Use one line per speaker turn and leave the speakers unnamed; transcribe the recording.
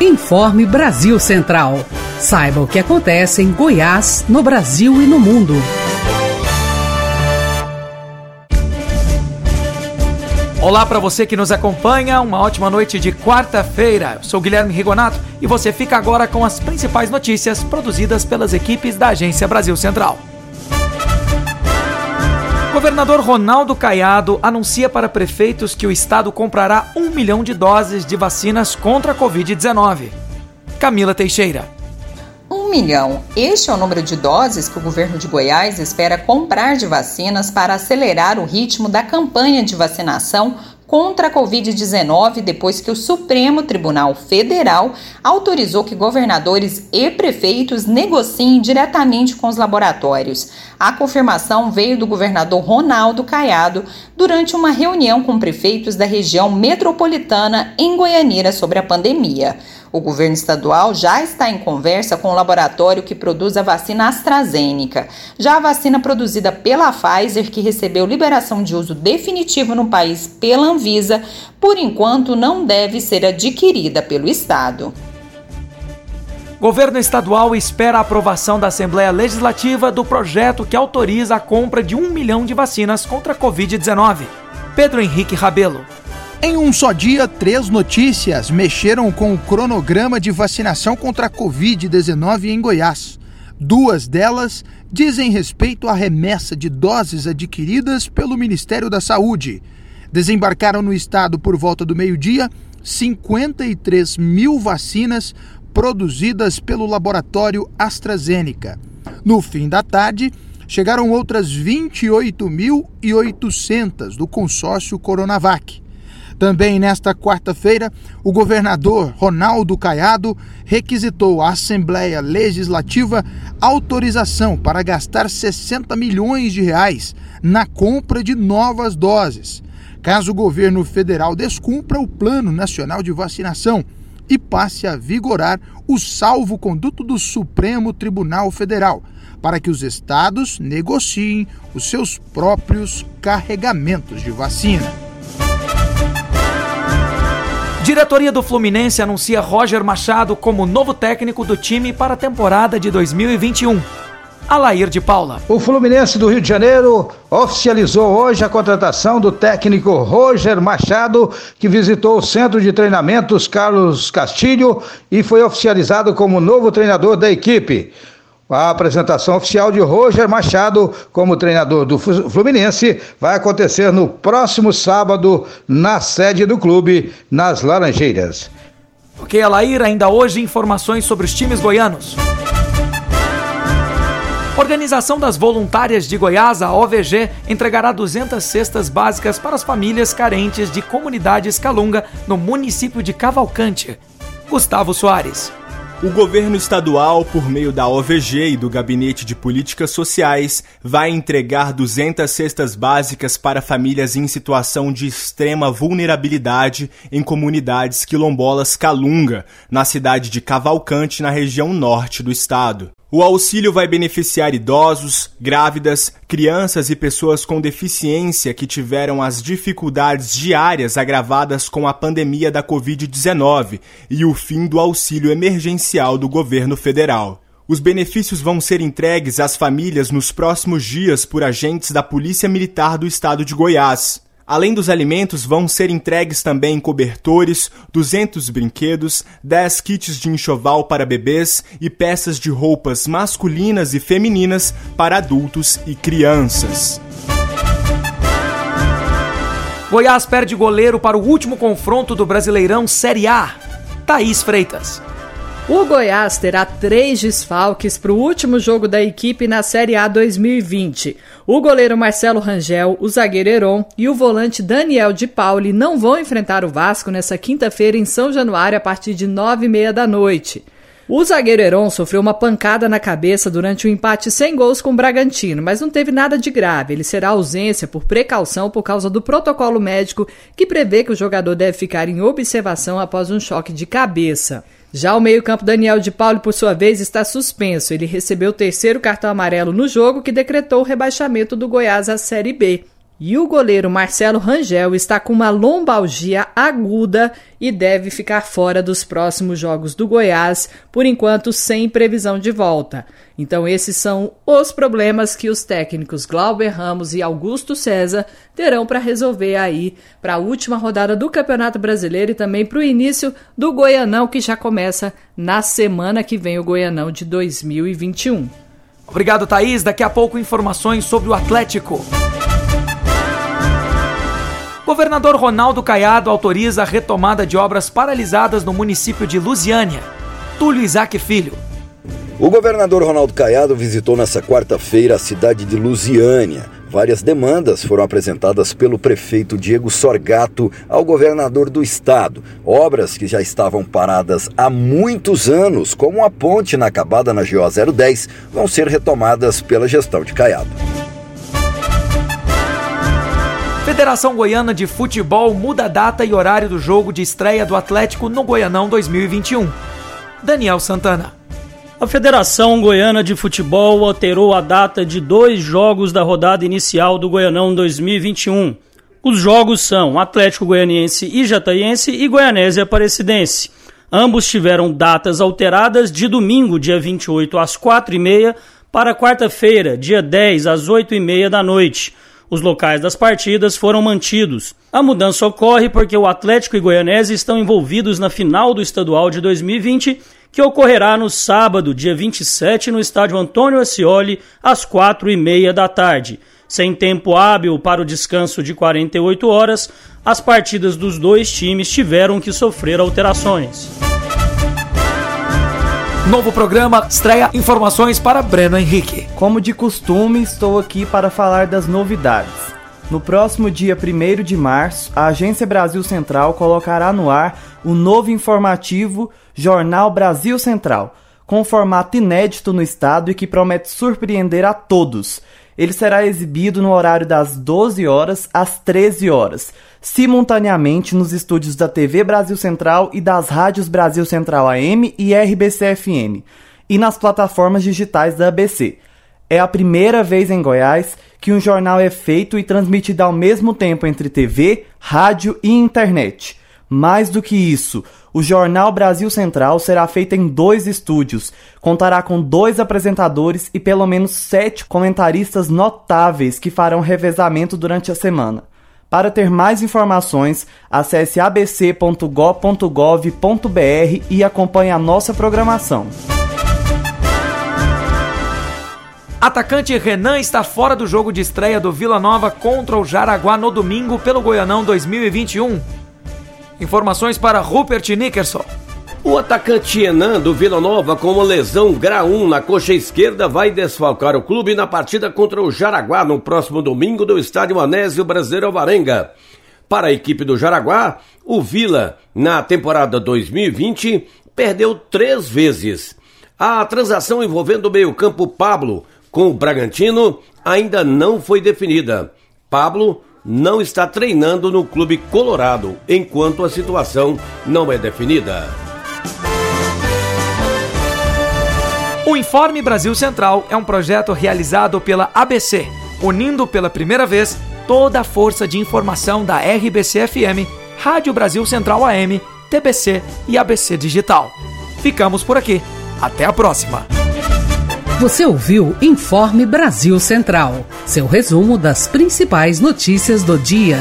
Informe Brasil Central. Saiba o que acontece em Goiás, no Brasil e no mundo.
Olá para você que nos acompanha, uma ótima noite de quarta-feira. Sou Guilherme Rigonato e você fica agora com as principais notícias produzidas pelas equipes da Agência Brasil Central. Governador Ronaldo Caiado anuncia para prefeitos que o estado comprará um milhão de doses de vacinas contra a Covid-19. Camila Teixeira.
Um milhão. Este é o número de doses que o governo de Goiás espera comprar de vacinas para acelerar o ritmo da campanha de vacinação contra a Covid-19 depois que o Supremo Tribunal Federal autorizou que governadores e prefeitos negociem diretamente com os laboratórios. A confirmação veio do governador Ronaldo Caiado durante uma reunião com prefeitos da região metropolitana em Goianira sobre a pandemia. O governo estadual já está em conversa com o laboratório que produz a vacina AstraZeneca. Já a vacina produzida pela Pfizer, que recebeu liberação de uso definitivo no país pela Anvisa, por enquanto não deve ser adquirida pelo Estado.
Governo estadual espera a aprovação da Assembleia Legislativa do projeto que autoriza a compra de um milhão de vacinas contra a Covid-19. Pedro Henrique Rabelo.
Em um só dia, três notícias mexeram com o cronograma de vacinação contra a Covid-19 em Goiás. Duas delas dizem respeito à remessa de doses adquiridas pelo Ministério da Saúde. Desembarcaram no estado por volta do meio-dia 53 mil vacinas produzidas pelo laboratório AstraZeneca. No fim da tarde, chegaram outras 28.800 do consórcio Coronavac. Também nesta quarta-feira, o governador Ronaldo Caiado requisitou à Assembleia Legislativa autorização para gastar 60 milhões de reais na compra de novas doses, caso o governo federal descumpra o Plano Nacional de Vacinação e passe a vigorar o salvo-conduto do Supremo Tribunal Federal, para que os estados negociem os seus próprios carregamentos de vacina.
Diretoria do Fluminense anuncia Roger Machado como novo técnico do time para a temporada de 2021. Alair de Paula.
O Fluminense do Rio de Janeiro oficializou hoje a contratação do técnico Roger Machado, que visitou o centro de treinamentos Carlos Castilho e foi oficializado como novo treinador da equipe. A apresentação oficial de Roger Machado como treinador do Fluminense vai acontecer no próximo sábado na sede do clube, nas Laranjeiras.
Ok, Alair, ainda hoje informações sobre os times goianos. Organização das Voluntárias de Goiás, a OVG, entregará 200 cestas básicas para as famílias carentes de comunidades Calunga no município de Cavalcante. Gustavo Soares.
O governo estadual, por meio da OVG e do Gabinete de Políticas Sociais, vai entregar 200 cestas básicas para famílias em situação de extrema vulnerabilidade em comunidades quilombolas Calunga, na cidade de Cavalcante, na região norte do estado. O auxílio vai beneficiar idosos, grávidas, crianças e pessoas com deficiência que tiveram as dificuldades diárias agravadas com a pandemia da Covid-19 e o fim do auxílio emergencial do governo federal. Os benefícios vão ser entregues às famílias nos próximos dias por agentes da Polícia Militar do Estado de Goiás. Além dos alimentos, vão ser entregues também cobertores, 200 brinquedos, 10 kits de enxoval para bebês e peças de roupas masculinas e femininas para adultos e crianças.
Goiás perde goleiro para o último confronto do Brasileirão Série A. Thaís Freitas.
O Goiás terá três desfalques para o último jogo da equipe na Série A 2020. O goleiro Marcelo Rangel, o zagueiro Heron e o volante Daniel de Pauli não vão enfrentar o Vasco nessa quinta-feira em São Januário a partir de nove e meia da noite. O zagueiro Heron sofreu uma pancada na cabeça durante o um empate sem gols com o Bragantino, mas não teve nada de grave. Ele será ausência por precaução por causa do protocolo médico que prevê que o jogador deve ficar em observação após um choque de cabeça. Já o meio-campo Daniel de Paulo, por sua vez, está suspenso. Ele recebeu o terceiro cartão amarelo no jogo que decretou o rebaixamento do Goiás à Série B. E o goleiro Marcelo Rangel está com uma lombalgia aguda e deve ficar fora dos próximos jogos do Goiás, por enquanto sem previsão de volta. Então, esses são os problemas que os técnicos Glauber Ramos e Augusto César terão para resolver aí para a última rodada do Campeonato Brasileiro e também para o início do Goianão, que já começa na semana que vem o Goianão de 2021.
Obrigado, Thaís. Daqui a pouco, informações sobre o Atlético. Governador Ronaldo Caiado autoriza a retomada de obras paralisadas no município de Lusiânia. Túlio Isaac Filho.
O governador Ronaldo Caiado visitou nesta quarta-feira a cidade de Lusiânia. Várias demandas foram apresentadas pelo prefeito Diego Sorgato ao governador do estado. Obras que já estavam paradas há muitos anos, como a ponte inacabada na GO 010, vão ser retomadas pela gestão de Caiado.
Federação Goiana de Futebol muda a data e horário do jogo de estreia do Atlético no Goianão 2021. Daniel Santana.
A Federação Goiana de Futebol alterou a data de dois jogos da rodada inicial do Goianão 2021. Os jogos são Atlético Goianiense e Jataiense e Goianese Aparecidense. Ambos tiveram datas alteradas de domingo, dia 28, às 4h30, para quarta-feira, dia 10, às 8h30 da noite. Os locais das partidas foram mantidos. A mudança ocorre porque o Atlético e Goianese estão envolvidos na final do estadual de 2020, que ocorrerá no sábado, dia 27, no estádio Antônio Ascioli, às quatro e meia da tarde. Sem tempo hábil para o descanso de 48 horas, as partidas dos dois times tiveram que sofrer alterações.
Novo programa estreia informações para Breno Henrique.
Como de costume, estou aqui para falar das novidades. No próximo dia 1 de março, a Agência Brasil Central colocará no ar o novo informativo Jornal Brasil Central, com formato inédito no estado e que promete surpreender a todos. Ele será exibido no horário das 12 horas às 13 horas, simultaneamente nos estúdios da TV Brasil Central e das rádios Brasil Central AM e RBC FM, e nas plataformas digitais da ABC. É a primeira vez em Goiás que um jornal é feito e transmitido ao mesmo tempo entre TV, rádio e internet. Mais do que isso, o Jornal Brasil Central será feito em dois estúdios, contará com dois apresentadores e pelo menos sete comentaristas notáveis que farão revezamento durante a semana. Para ter mais informações, acesse abc.gov.br e acompanhe a nossa programação.
Atacante Renan está fora do jogo de estreia do Vila Nova contra o Jaraguá no domingo pelo Goianão 2021. Informações para Rupert Nickerson.
O atacante Renan do Vila Nova com uma lesão grau 1 na coxa esquerda vai desfalcar o clube na partida contra o Jaraguá no próximo domingo do estádio Anésio Brasileiro Alvarenga. Para a equipe do Jaraguá, o Vila, na temporada 2020, perdeu três vezes. A transação envolvendo o meio-campo Pablo com o Bragantino ainda não foi definida. Pablo não está treinando no clube colorado enquanto a situação não é definida.
O Informe Brasil Central é um projeto realizado pela ABC, unindo pela primeira vez toda a força de informação da RBC-FM, Rádio Brasil Central AM, TBC e ABC Digital. Ficamos por aqui. Até a próxima.
Você ouviu Informe Brasil Central, seu resumo das principais notícias do dia.